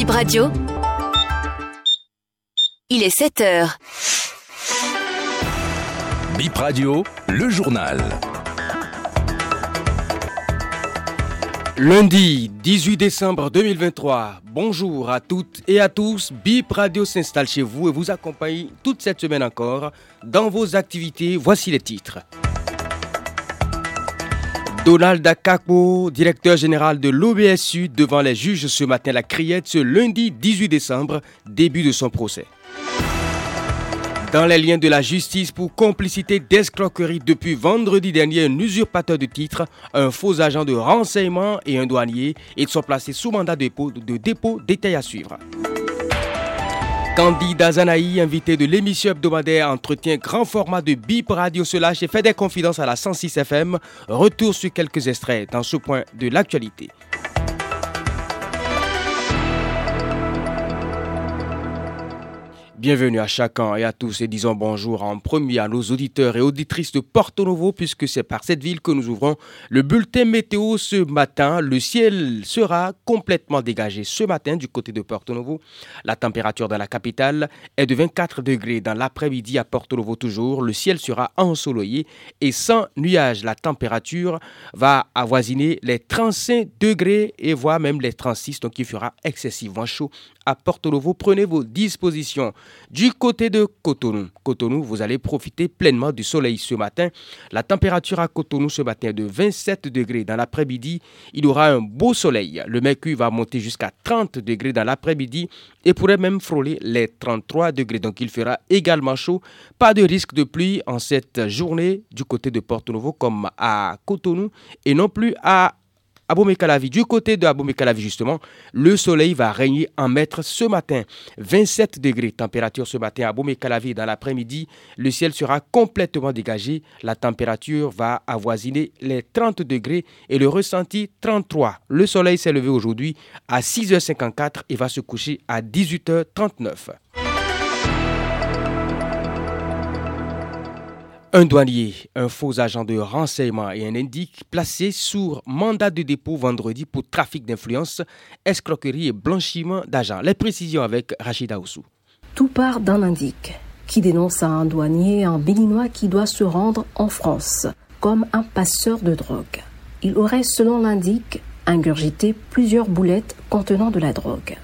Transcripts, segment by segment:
Bip Radio. Il est 7 heures. Bip Radio, le journal. Lundi 18 décembre 2023. Bonjour à toutes et à tous. Bip Radio s'installe chez vous et vous accompagne toute cette semaine encore dans vos activités. Voici les titres. Donald Akako, directeur général de l'OBSU, devant les juges ce matin la criette ce lundi 18 décembre, début de son procès. Dans les liens de la justice pour complicité d'escroquerie depuis vendredi dernier, un usurpateur de titre, un faux agent de renseignement et un douanier, ils sont placés sous mandat de dépôt, de dépôt détail à suivre. Candy Azanaï, invité de l'émission hebdomadaire Entretien grand format de BIP Radio Solage et fait des confidences à la 106 FM. Retour sur quelques extraits dans ce point de l'actualité. Bienvenue à chacun et à tous et disons bonjour en premier à nos auditeurs et auditrices de Porto Novo puisque c'est par cette ville que nous ouvrons le bulletin météo ce matin. Le ciel sera complètement dégagé ce matin du côté de Porto Novo. La température dans la capitale est de 24 degrés dans l'après-midi à Porto Novo toujours. Le ciel sera ensoleillé et sans nuages. La température va avoisiner les 35 degrés et voire même les 36 donc il fera excessivement chaud à Porto Novo. Prenez vos dispositions. Du côté de Cotonou, Cotonou, vous allez profiter pleinement du soleil ce matin. La température à Cotonou ce matin est de 27 degrés. Dans l'après-midi, il y aura un beau soleil. Le mercure va monter jusqu'à 30 degrés dans l'après-midi et pourrait même frôler les 33 degrés. Donc il fera également chaud. Pas de risque de pluie en cette journée du côté de Porto Novo comme à Cotonou et non plus à Abomey-Calavi. Du côté de Abomey-Calavi, justement, le soleil va régner en maître ce matin. 27 degrés, température ce matin à Abomey-Calavi. Dans l'après-midi, le ciel sera complètement dégagé. La température va avoisiner les 30 degrés et le ressenti 33. Le soleil s'est levé aujourd'hui à 6h54 et va se coucher à 18h39. Un douanier, un faux agent de renseignement et un indique placés sous mandat de dépôt vendredi pour trafic d'influence, escroquerie et blanchiment d'argent. Les précisions avec Rachida Oussou. Tout part d'un indique qui dénonce un douanier, un béninois qui doit se rendre en France comme un passeur de drogue. Il aurait, selon l'indique, ingurgité plusieurs boulettes contenant de la drogue.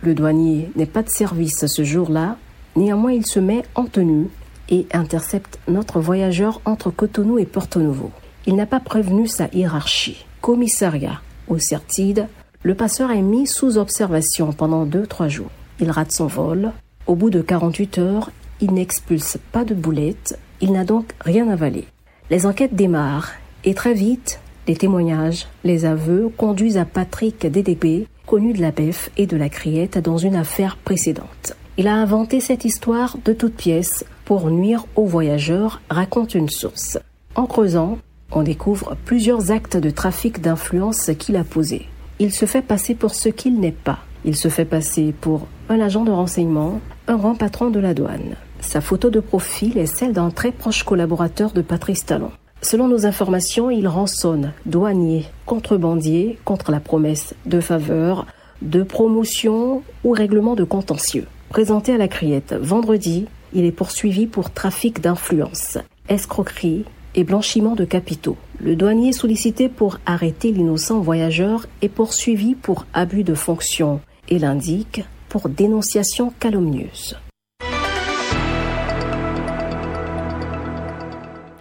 Le douanier n'est pas de service ce jour-là, néanmoins il se met en tenue et intercepte notre voyageur entre Cotonou et Porto Novo. Il n'a pas prévenu sa hiérarchie. Commissariat au Certide, le passeur est mis sous observation pendant 2-3 jours. Il rate son vol. Au bout de 48 heures, il n'expulse pas de boulettes. Il n'a donc rien avalé. Les enquêtes démarrent et très vite, les témoignages, les aveux conduisent à Patrick DDP, connu de la BEF et de la Criette dans une affaire précédente. Il a inventé cette histoire de toutes pièces pour nuire aux voyageurs, raconte une source. En creusant, on découvre plusieurs actes de trafic d'influence qu'il a posés. Il se fait passer pour ce qu'il n'est pas. Il se fait passer pour un agent de renseignement, un grand patron de la douane. Sa photo de profil est celle d'un très proche collaborateur de Patrice Talon. Selon nos informations, il rançonne douaniers, contrebandiers contre la promesse de faveur, de promotion ou règlement de contentieux. Présenté à la criette vendredi, il est poursuivi pour trafic d'influence, escroquerie et blanchiment de capitaux. Le douanier sollicité pour arrêter l'innocent voyageur est poursuivi pour abus de fonction et l'indique pour dénonciation calomnieuse.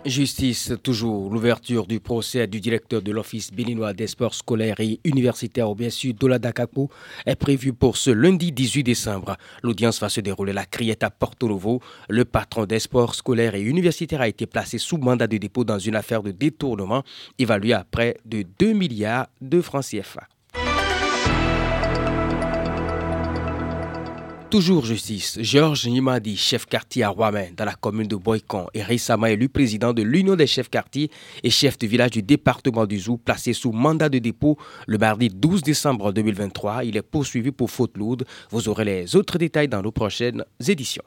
Justice, toujours l'ouverture du procès du directeur de l'Office béninois des sports scolaires et universitaires au bien sûr Dolada Kapo est prévue pour ce lundi 18 décembre. L'audience va se dérouler à la Criette à Porto Novo. Le patron des sports scolaires et universitaires a été placé sous mandat de dépôt dans une affaire de détournement évaluée à près de 2 milliards de francs CFA. Toujours justice, Georges Nimadi, chef quartier à Rouen, dans la commune de Boycon, est récemment élu président de l'Union des chefs quartiers et chef de village du département du Zou, placé sous mandat de dépôt le mardi 12 décembre 2023. Il est poursuivi pour faute lourde. Vous aurez les autres détails dans nos prochaines éditions.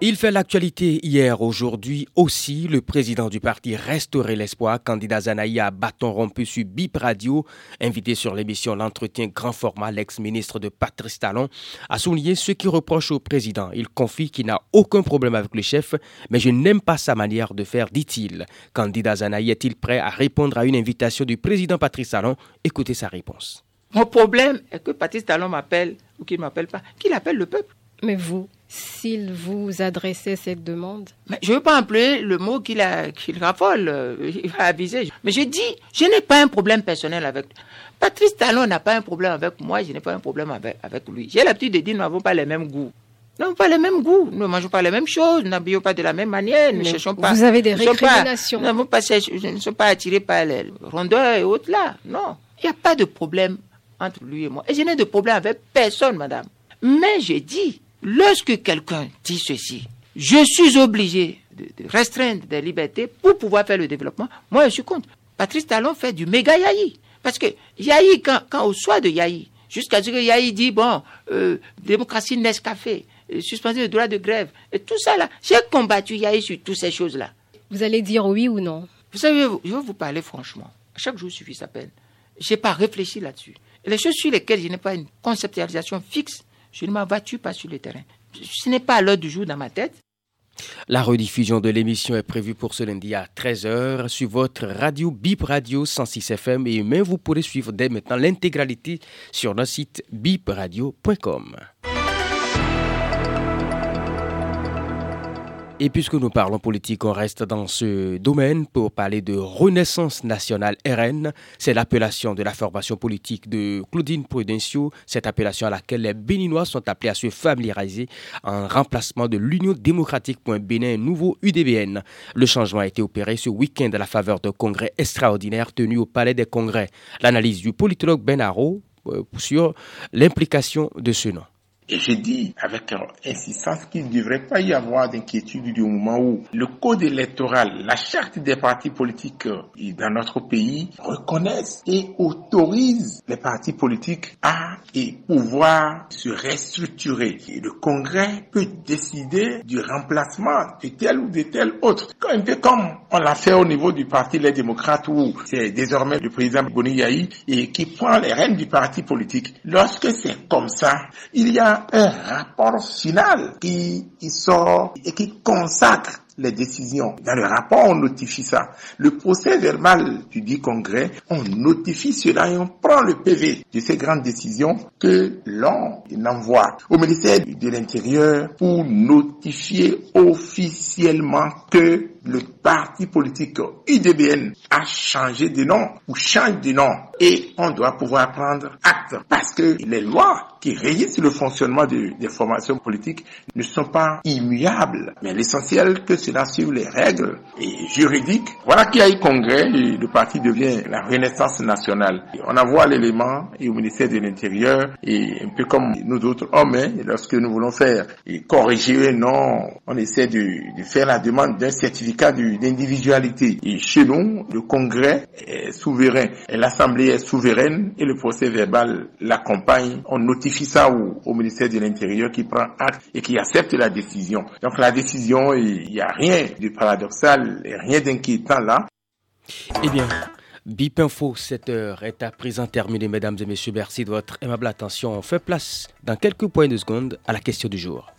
Il fait l'actualité hier, aujourd'hui aussi. Le président du parti Restaurer l'Espoir, candidat Zanaï à bâton rompu sur BIP Radio, invité sur l'émission L'entretien grand format, l'ex-ministre de Patrice Talon, a souligné ce qui reproche au président. Il confie qu'il n'a aucun problème avec le chef, mais je n'aime pas sa manière de faire, dit-il. Candidat Zanaï est-il prêt à répondre à une invitation du président Patrice Talon? Écoutez sa réponse. Mon problème est que Patrice Talon m'appelle ou qu'il ne m'appelle pas, qu'il appelle le peuple. Mais vous, s'il vous adressait cette demande Mais Je ne veux pas employer le mot qu'il qu'il raffole, euh, il va aviser. Mais je dis, je n'ai pas un problème personnel avec lui. Patrice Talon n'a pas un problème avec moi, je n'ai pas un problème avec, avec lui. J'ai l'habitude de dire, nous n'avons pas les mêmes goûts. Nous n'avons pas les mêmes goûts, nous ne mangeons pas les mêmes choses, nous n'habillons pas de la même manière, nous ne cherchons pas. Vous avez des récriminations. Nous pas, je ne suis pas attiré par les rondeurs et autres là. Non. Il n'y a pas de problème entre lui et moi. Et je n'ai de problème avec personne, madame. Mais j'ai dit, Lorsque quelqu'un dit ceci, je suis obligé de, restreindre des libertés pour pouvoir faire le développement, moi je suis contre. Patrice Talon fait du méga yaï. Parce que yaï, quand, quand au soir de yaï, jusqu'à ce que yaï dit, bon, euh, démocratie Nescafé, euh, suspendu le droit de grève, et tout ça là, j'ai combattu yaï sur toutes ces choses-là. Vous allez dire oui ou non? Vous savez, je vais vous parler franchement. Chaque jour suffit sa peine. Je n'ai pas réfléchi là-dessus. Les choses sur lesquelles je n'ai pas une conceptualisation fixe, je ne m'abattu pas sur le terrain? Ce n'est pas l'heure du jour dans ma tête. La rediffusion de l'émission est prévue pour ce lundi à 13h sur votre radio Bip Radio 106 FM et même vous pourrez suivre dès maintenant l'intégralité sur notre site bipradio.com. Et puisque nous parlons politique, on reste dans ce domaine pour parler de Renaissance nationale RN. C'est l'appellation de la formation politique de Claudine Prudencio, cette appellation à laquelle les Béninois sont appelés à se familiariser en remplacement de l'Union démocratique Bénin nouveau UDBN. Le changement a été opéré ce week-end à la faveur d'un congrès extraordinaire tenu au Palais des Congrès. L'analyse du politologue Ben Haro euh, sur l'implication de ce nom. Et je dis avec insistance qu'il ne devrait pas y avoir d'inquiétude du moment où le code électoral, la charte des partis politiques euh, dans notre pays reconnaissent et autorisent les partis politiques à et pouvoir se restructurer. Et le Congrès peut décider du remplacement de tel ou de tel autre. Un peu comme on l'a fait au niveau du Parti Les Démocrates où c'est désormais le président Boni Yahi et qui prend les rênes du parti politique. Lorsque c'est comme ça, il y a un rapport final qui, sort et qui consacre les décisions. Dans le rapport, on notifie ça. Le procès verbal du dit congrès, on notifie cela et on prend le PV de ces grandes décisions que l'on envoie au ministère de l'Intérieur pour notifier officiellement que le parti politique IDBN a changé de nom ou change de nom et on doit pouvoir prendre acte parce que les lois qui régissent le fonctionnement des formations politiques ne sont pas immuables. Mais l'essentiel que cela suive les règles juridiques. Voilà qu'il y a eu congrès et le parti devient la Renaissance nationale. on envoie l'élément au ministère de l'Intérieur et un peu comme nous autres hommes, hein, lorsque nous voulons faire et corriger un nom, on essaie de faire la demande d'un certificat d'individualité. Et chez nous, le congrès est souverain, l'Assemblée est souveraine et le procès verbal l'accompagne. On notifie ça au, au ministère de l'Intérieur qui prend acte et qui accepte la décision. Donc la décision, il n'y a rien de paradoxal, rien d'inquiétant là. Eh bien, BIP Info, 7 heures est à présent terminée, mesdames et messieurs. Merci de votre aimable attention. On fait place dans quelques points de seconde à la question du jour.